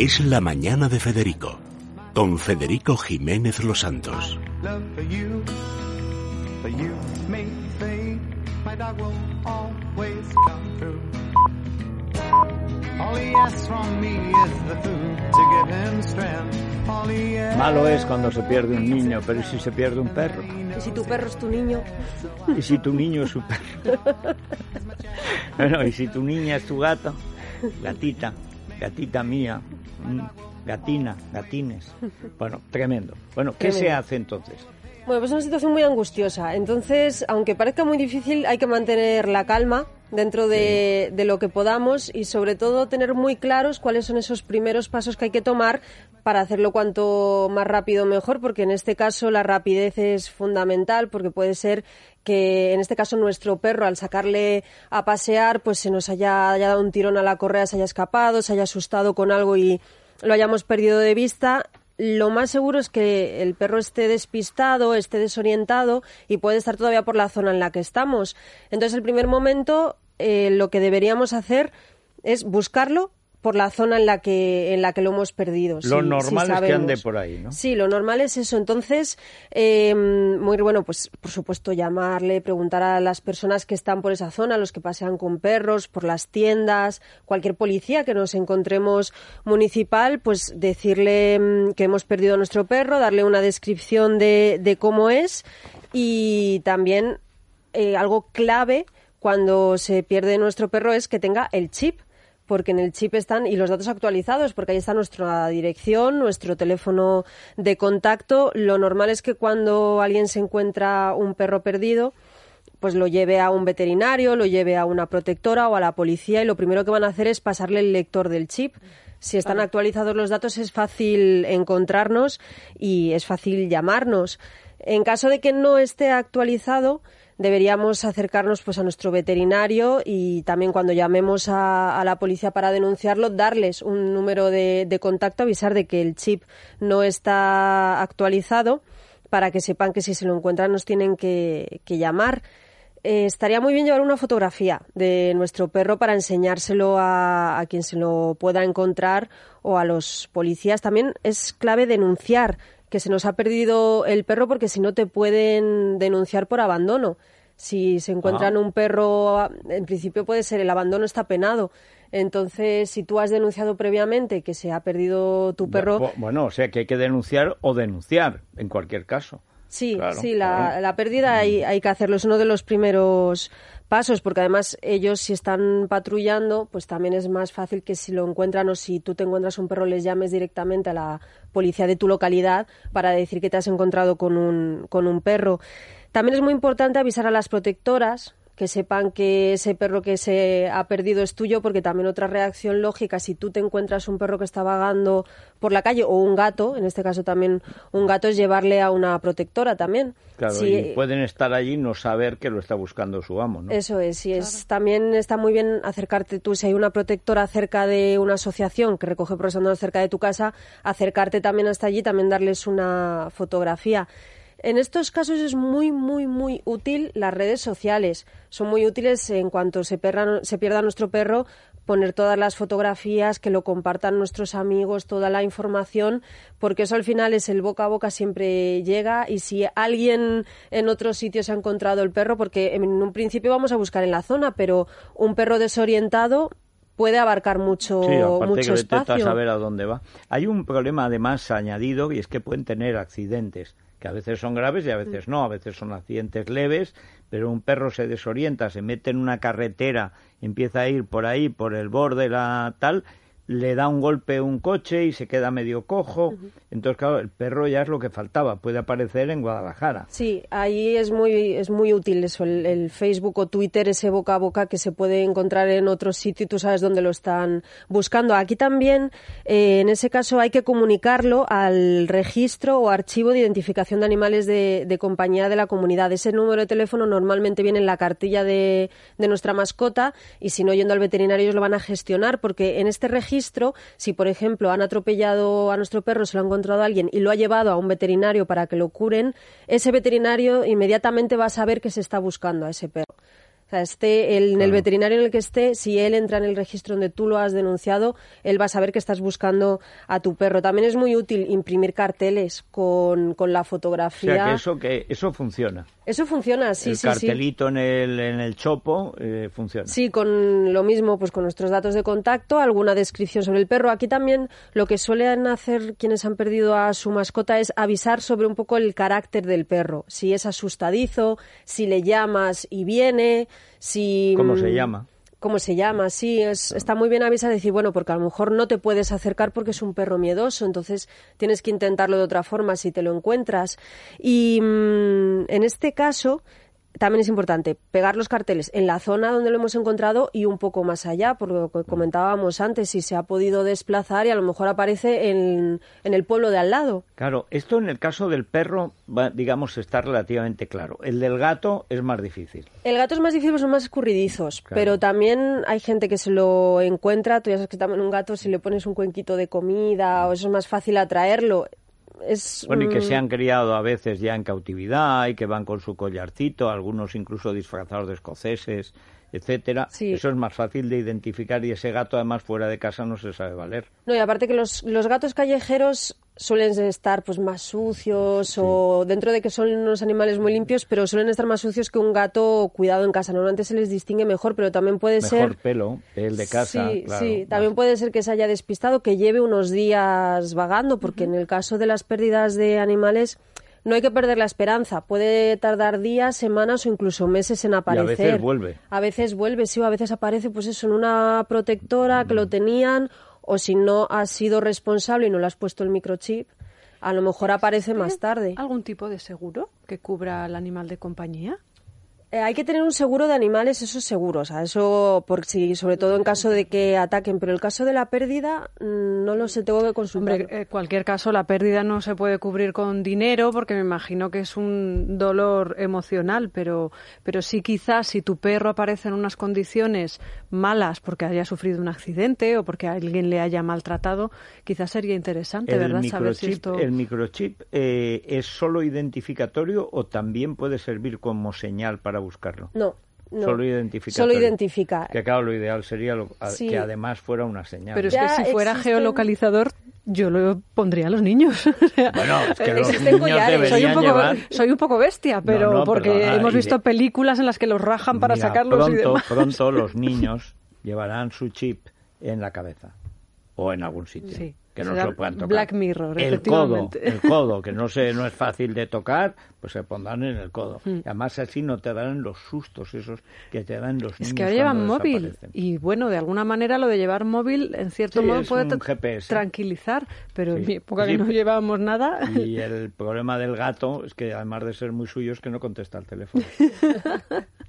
Es la mañana de Federico, con Federico Jiménez Los Santos. Malo es cuando se pierde un niño, pero ¿y si se pierde un perro? ¿Y si tu perro es tu niño? ¿Y si tu niño es su perro? bueno, ¿y si tu niña es tu gato? Gatita, gatita mía, gatina, gatines. Bueno, tremendo. Bueno, ¿qué se hace entonces? Bueno, pues es una situación muy angustiosa. Entonces, aunque parezca muy difícil, hay que mantener la calma dentro de, de, lo que podamos y sobre todo tener muy claros cuáles son esos primeros pasos que hay que tomar para hacerlo cuanto más rápido mejor, porque en este caso la rapidez es fundamental, porque puede ser que en este caso nuestro perro al sacarle a pasear pues se nos haya, dado un tirón a la correa, se haya escapado, se haya asustado con algo y lo hayamos perdido de vista lo más seguro es que el perro esté despistado, esté desorientado y puede estar todavía por la zona en la que estamos. Entonces, el primer momento, eh, lo que deberíamos hacer es buscarlo por la zona en la que en la que lo hemos perdido. Lo normal es que ande por ahí, ¿no? Sí, lo normal es eso. Entonces, eh, muy bueno, pues por supuesto llamarle, preguntar a las personas que están por esa zona, los que pasean con perros, por las tiendas, cualquier policía que nos encontremos municipal, pues decirle mm, que hemos perdido a nuestro perro, darle una descripción de, de cómo es y también eh, algo clave cuando se pierde nuestro perro es que tenga el chip porque en el chip están y los datos actualizados, porque ahí está nuestra dirección, nuestro teléfono de contacto. Lo normal es que cuando alguien se encuentra un perro perdido, pues lo lleve a un veterinario, lo lleve a una protectora o a la policía y lo primero que van a hacer es pasarle el lector del chip. Si están actualizados los datos es fácil encontrarnos y es fácil llamarnos. En caso de que no esté actualizado, deberíamos acercarnos pues a nuestro veterinario y también cuando llamemos a, la policía para denunciarlo, darles un número de, contacto, avisar de que el chip no está actualizado para que sepan que si se lo encuentran nos tienen que, llamar. Eh, estaría muy bien llevar una fotografía de nuestro perro para enseñárselo a, a, quien se lo pueda encontrar o a los policías. También es clave denunciar que se nos ha perdido el perro porque si no te pueden denunciar por abandono. Si se encuentran un perro, en principio puede ser el abandono está penado. Entonces, si tú has denunciado previamente que se ha perdido tu perro. Bueno, o sea que hay que denunciar o denunciar, en cualquier caso. Sí, sí, la, la pérdida hay, hay, que hacerlo. Es uno de los primeros pasos, porque además ellos si están patrullando, pues también es más fácil que si lo encuentran o si tú te encuentras un perro les llames directamente a la policía de tu localidad para decir que te has encontrado con un, con un perro. También es muy importante avisar a las protectoras que sepan que ese perro que se ha perdido es tuyo, porque también otra reacción lógica, si tú te encuentras un perro que está vagando por la calle o un gato, en este caso también un gato, es llevarle a una protectora también. Claro, y pueden estar allí y no saber que lo está buscando su amo, ¿no? Eso es, y es, también está muy bien acercarte tú, si hay una protectora cerca de una asociación que recoge perros cerca de tu casa, acercarte también hasta allí, también darles una fotografía. En estos casos es muy, muy, muy útil las redes sociales. Son muy útiles en cuanto se, se pierda nuestro perro, poner todas las fotografías, que lo compartan nuestros amigos, toda la información, porque eso al final es el boca a boca siempre llega y si alguien en otro sitio se ha encontrado el perro, porque en un principio vamos a buscar en la zona, pero un perro desorientado puede abarcar mucho, sí, aparte mucho que espacio. a saber a dónde va. Hay un problema además añadido y es que pueden tener accidentes que a veces son graves y a veces no, a veces son accidentes leves, pero un perro se desorienta, se mete en una carretera, empieza a ir por ahí, por el borde, la tal, le da un golpe un coche y se queda medio cojo. Entonces, claro, el perro ya es lo que faltaba, puede aparecer en Guadalajara. Sí, ahí es muy, es muy útil eso, el, Facebook o Twitter, ese boca a boca que se puede encontrar en otro sitio y tú sabes dónde lo están buscando. Aquí también, eh, en ese caso, hay que comunicarlo al registro o archivo de identificación de animales de, de, compañía de la comunidad. Ese número de teléfono normalmente viene en la cartilla de, de nuestra mascota y si no yendo al veterinario ellos lo van a gestionar porque en este registro si por ejemplo han atropellado a nuestro perro, se lo ha encontrado alguien y lo ha llevado a un veterinario para que lo curen, ese veterinario inmediatamente va a saber que se está buscando a ese perro. O sea, esté el, en el veterinario en el que esté, si él entra en el registro donde tú lo has denunciado, él va a saber que estás buscando a tu perro. También es muy útil imprimir carteles con, con la fotografía. O sea, que eso, que eso funciona. Eso funciona, sí, el sí, cartelito en el en el chopo eh, funciona. Sí, con lo mismo, pues con nuestros datos de contacto, alguna descripción sobre el perro. Aquí también lo que suelen hacer quienes han perdido a su mascota es avisar sobre un poco el carácter del perro. Si es asustadizo, si le llamas y viene, si... ¿Cómo se llama? cómo se llama, sí, es, está muy bien avisar decir, bueno, porque a lo mejor no te puedes acercar porque es un perro miedoso, entonces tienes que intentarlo de otra forma si te lo encuentras. Y mm, en este caso, también es importante pegar los carteles en la zona donde lo hemos encontrado y un poco más allá, por lo que comentábamos antes, si se ha podido desplazar y a lo mejor aparece en, en el pueblo de al lado. Claro, esto en el caso del perro, va, digamos, está relativamente claro. El del gato es más difícil. El gato es más difícil, son más escurridizos, Claro. pero también hay gente que se lo encuentra. Tú ya sabes que también un gato, si le pones un cuenquito de comida o eso es más fácil atraerlo. Es, Bueno, y que mm, se han criado a veces ya en cautividad y que van con su collarcito, algunos incluso disfrazados de escoceses, etcétera. Sí. Eso es más fácil de identificar y ese gato además fuera de casa no se sabe valer. No, y aparte que los, los gatos callejeros suelen estar pues más sucios o dentro de que son unos animales muy limpios, pero suelen estar más sucios que un gato cuidado en casa. Normalmente se les distingue mejor, pero también puede Mejor ser pelo, el de casa, Sí, claro, sí. más- También puede ser que se haya despistado, que lleve unos días vagando, porque en el caso de las pérdidas de animales no hay que perder la esperanza. Puede tardar días, semanas o incluso meses en aparecer. veces vuelve. A veces vuelve, sí, o a veces aparece, pues eso, en una protectora que lo tenían, o si no has sido responsable y no le has puesto el microchip, a lo mejor aparece más tarde. ¿Algún tipo de seguro que cubra al animal de compañía? Eh, hay que tener un seguro de animales, eso es seguro, o sea, eso por si, sobre todo en caso de que ataquen, pero el caso de la pérdida mm, no lo sé, tengo que. Hombre, en cualquier caso, la pérdida no se puede cubrir con dinero porque me imagino que es un dolor emocional, pero, pero sí quizás si tu perro aparece en unas condiciones malas porque haya sufrido un accidente o porque alguien le haya maltratado, quizás sería interesante, el ¿verdad? Saber si esto... el microchip eh, es solo identificatorio o también puede servir como señal para buscarlo. No, no. Solo identificatorio. Solo identifica. Que claro, lo ideal sería lo- a- Sí. que además fuera una señal. Pero es Ya que si fuera existen- geolocalizador, yo lo pondría a los niños. Bueno, es que los Existen niños collares. deberían soy un, poco, llevar... soy un poco bestia, pero No, no, porque perdona, hemos y visto de- películas en las que los rajan para Mira, sacarlos y pronto, demás. pronto los niños llevarán su chip en la cabeza o en algún sitio. Sí, Que no se lo puedan tocar. Black Mirror, el codo, el codo, que no se, no es fácil de tocar, pues se pondrán en el codo. Hmm. Y además así no te darán los sustos esos que te dan los niños. Es que ahora llevan móvil y bueno, de alguna manera lo de llevar móvil en cierto Sí, modo es puede tranquilizar, pero en mi época Sí. que no llevábamos nada. Y el problema del gato es que además de ser muy suyo es que no contesta el teléfono.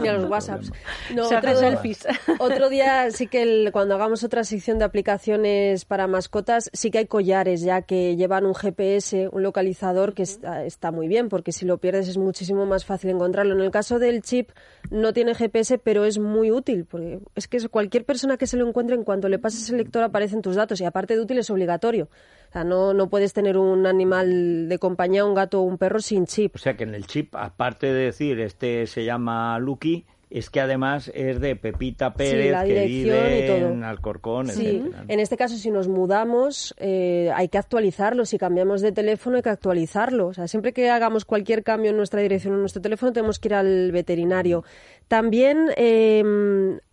Ni a los WhatsApps. No, otro, selfies. otro día sí que el- cuando hagamos otra sección de aplicaciones para mascotas, sí que hay collares ya que llevan un GPS, un localizador que está, está muy bien, porque si lo pierdes es muchísimo más fácil encontrarlo. En el caso del chip no tiene GPS, pero es muy útil, porque es que cualquier persona que se lo encuentre, en cuanto le pases el lector aparecen tus datos y aparte de útil es obligatorio. O sea, no, no puedes tener un animal de compañía, un gato o un perro sin chip. O sea que en el chip, aparte de decir este se llama Lucky, es que además es de Pepita Pérez la que vive y todo. en Alcorcón, Sí, etcétera. en este caso si nos mudamos eh, hay que actualizarlo, si cambiamos de teléfono hay que actualizarlo, o sea, siempre que hagamos cualquier cambio en nuestra dirección o en nuestro teléfono tenemos que ir al veterinario. También eh,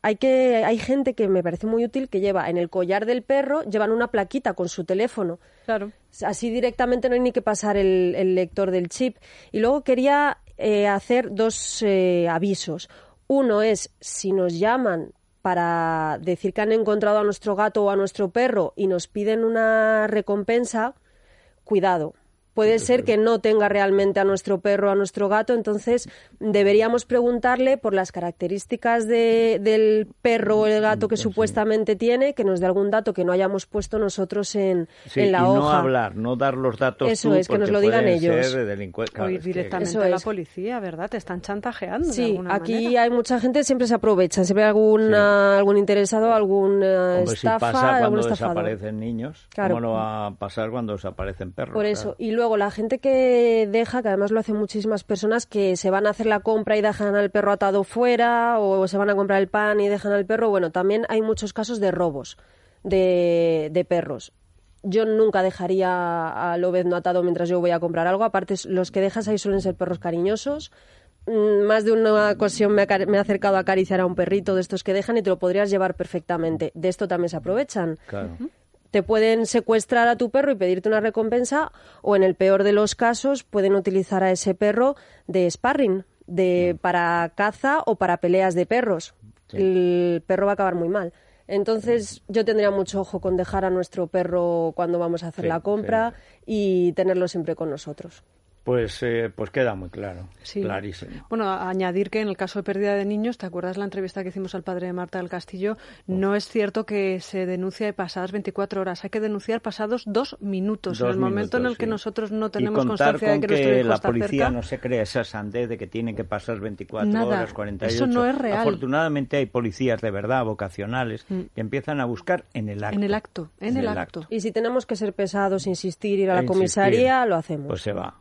hay que hay gente que me parece muy útil que lleva en el collar del perro llevan una plaquita con su teléfono. Claro. Así directamente no hay ni que pasar el, el lector del chip. Y luego quería eh, hacer dos eh, avisos. Uno es si nos llaman para decir que han encontrado a nuestro gato o a nuestro perro y nos piden una recompensa, cuidado. Puede ser que no tenga realmente a nuestro perro o a nuestro gato, entonces deberíamos preguntarle por las características de- del perro o el gato que supuestamente tiene, que nos dé algún dato que no hayamos puesto nosotros en, Sí, en la y hoja. no hablar, no dar los datos Eso tú, es, que nos lo digan ellos. Claro, ir directamente Eso a la policía, ¿verdad? Te están chantajeando de Sí, alguna aquí manera. hay mucha gente, siempre se aprovechan, siempre hay alguna, algún interesado, alguna Hombre, si estafa, pasa algún cuando estafador. desaparecen niños, Claro. ¿cómo no va a pasar cuando desaparecen perros? Por eso. Claro. Y luego luego la gente que deja, que además lo hacen muchísimas personas, que se van a hacer la compra y dejan al perro atado fuera, o se van a comprar el pan y dejan al perro. Bueno, también hay muchos casos de robos de, de perros. Yo nunca dejaría al obezno atado mientras yo voy a comprar algo. Aparte, los que dejas ahí suelen ser perros cariñosos. Mm, Más de una ocasión me he acercado a acariciar a un perrito de estos que dejan y te lo podrías llevar perfectamente. De esto también se aprovechan Claro. Te pueden secuestrar a tu perro y pedirte una recompensa o en el peor de los casos pueden utilizar a ese perro de sparring, de para caza o para peleas de perros. El perro va a acabar muy mal. Entonces yo tendría mucho ojo con dejar a nuestro perro cuando vamos a hacer Sí, la compra y tenerlo siempre con nosotros. Pues, eh, pues queda muy claro, Sí. clarísimo. Bueno, añadir que en el caso de pérdida de niños, ¿te acuerdas la entrevista que hicimos al padre de Marta del Castillo? No es cierto que se denuncie pasadas 24 horas, hay que denunciar pasados dos minutos, en Dos el momento en el minutos, que sí. nosotros no tenemos constancia de con que nuestro hijo la está policía cerca. no se crea esa sandez de que tiene que pasar 24 Nada, horas, 48. eso no es real. Afortunadamente hay policías de verdad, vocacionales, que empiezan a buscar en el acto. En el acto, en el acto. Y si tenemos que ser pesados, insistir, ir a la E insistir, comisaría, lo hacemos. Pues se va.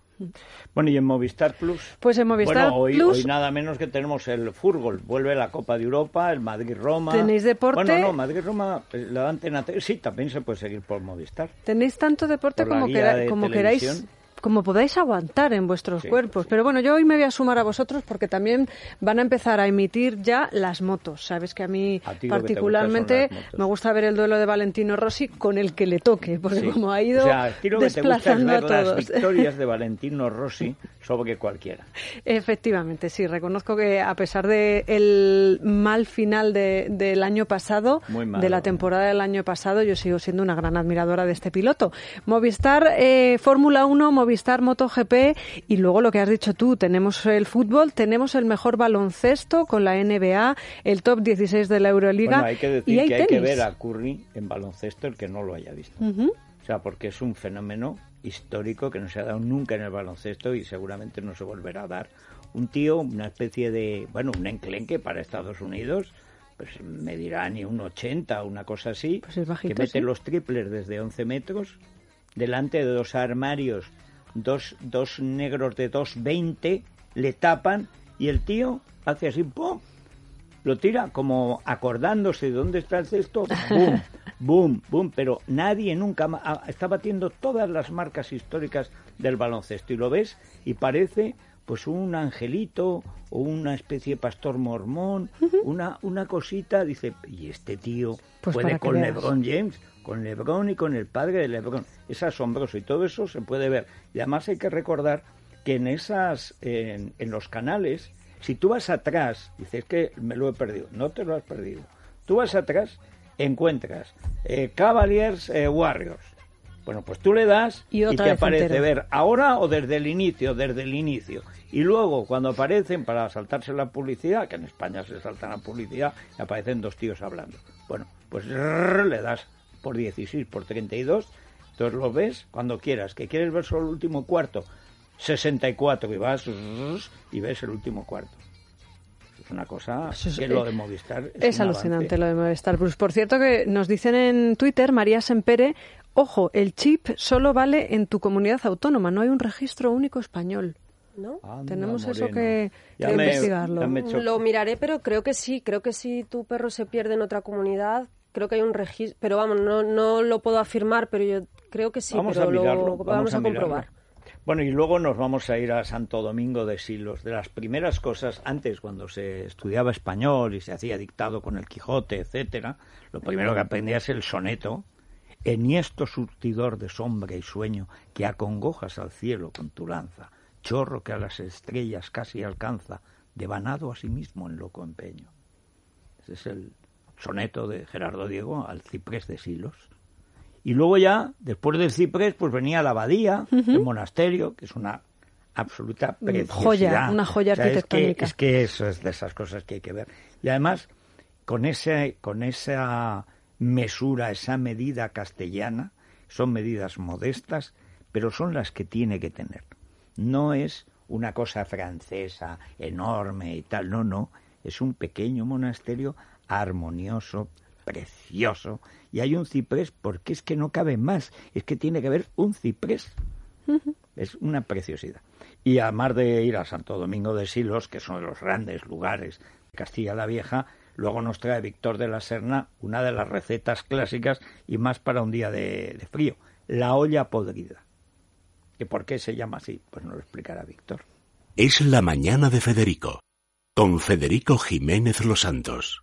Bueno, y en Movistar Plus. Pues en Movistar bueno, hoy, Plus- hoy nada menos que tenemos el fútbol. Vuelve la Copa de Europa, el Madrid-Roma. ¿Tenéis deporte? Bueno, no, Madrid-Roma, eh, la antena. te- Sí, también se puede seguir por Movistar. Tenéis tanto deporte como, guía quera- de como queráis. Como podáis aguantar en vuestros Sí, cuerpos. sí. Pero bueno, yo hoy me voy a sumar a vosotros porque también van a empezar a emitir ya las motos. Sabes que a mí A particularmente las me gusta ver el duelo de Valentino Rossi con el que le toque, porque Sí. como ha ido o sea, a ti lo que te gusta es desplazando ver a las todos. victorias de Valentino Rossi sobre cualquiera. Efectivamente, sí, reconozco que a pesar de el mal final de- del año pasado, Muy malo. de la temporada del año pasado, yo sigo siendo una gran admiradora de este piloto. Movistar eh, Fórmula 1, Movistar MotoGP y luego lo que has dicho tú, tenemos el fútbol, tenemos el mejor baloncesto con la NBA, el top 16 de la Euroliga Bueno, hay que y decir hay que hay que ver a Curry en baloncesto el que no lo haya visto. O sea, porque es un fenómeno histórico que no se ha dado nunca en el baloncesto y seguramente no se volverá a dar. Un tío, una especie de, bueno, un enclenque para Estados Unidos, pues me dirá ni un 80, una cosa así, Pues es bajito, que mete sí. los triples desde 11 metros, delante de dos armarios, dos, dos negros de 2.20, le tapan y el tío hace así, ¡pum! lo tira como acordándose de dónde está el cesto, boom, boom, boom, pero nadie nunca ah, está batiendo todas las marcas históricas del baloncesto y lo ves y parece pues un angelito o una especie de pastor mormón, una una cosita, dice, y este tío Pues puede con. LeBron James, con LeBron y con el padre de LeBron. Es asombroso y todo eso se puede ver. Y además hay que recordar que en esas en, en los canales si tú vas atrás, dices que me lo he perdido, no te lo has perdido. Tú vas atrás, encuentras eh, Cavaliers eh, Warriors. Bueno, pues tú le das Y te aparece entero. ver ahora o desde el inicio, desde el inicio. Y luego, cuando aparecen para saltarse la publicidad, que en España se saltan la publicidad, y aparecen dos tíos hablando. Bueno, pues rrr, le das por 16, por 32, entonces lo ves cuando quieras. Que quieres ver solo el último cuarto, 64, y vas y ves el último cuarto. Es una cosa que lo de Movistar es, Es alucinante avance. lo de Movistar Plus. Por cierto, que nos dicen en Twitter, María Sempere, ojo, el chip solo vale en tu comunidad autónoma, no hay un registro único español. ¿No? Anda, Tenemos eso que- Ya que me- investigarlo. Lo miraré, pero creo que sí. Creo que si tu perro se pierde en otra comunidad, creo que hay un registro. Pero vamos, no, no lo puedo afirmar, pero yo creo que sí. vamos pero a mirarlo, lo vamos, a, mirarlo. comprobar. Bueno, y luego nos vamos a ir a Santo Domingo de Silos. De las primeras cosas, antes cuando se estudiaba español y se hacía dictado con el Quijote, etcétera, lo primero que aprendía es el soneto. Enhiesto surtidor de sombra y sueño, que acongojas al cielo con tu lanza, chorro que a las estrellas casi alcanza, devanado a sí mismo en loco empeño. Ese es el soneto de Gerardo Diego al ciprés de Silos. Y luego ya, después del ciprés, pues venía la abadía, el monasterio, que es una absoluta preciosidad. joya, una joya O sea, es que- arquitectónica. Es que, eso es de esas cosas que hay que ver. Y además, con, ese, con esa mesura, esa medida castellana, son medidas modestas, pero son las que tiene que tener. No es una cosa francesa enorme y tal, no, no. Es un pequeño monasterio armonioso, precioso. Y hay un ciprés porque es que no cabe más. Es que tiene que haber un ciprés. Es una preciosidad. Y además de ir a Santo Domingo de Silos, que son los grandes lugares de Castilla la Vieja, luego nos trae Víctor de la Serna una de las recetas clásicas y más para un día de, frío, la olla podrida. ¿Y por qué se llama así? Pues nos lo explicará Víctor. Es la mañana de Federico, con Federico Jiménez Los Santos.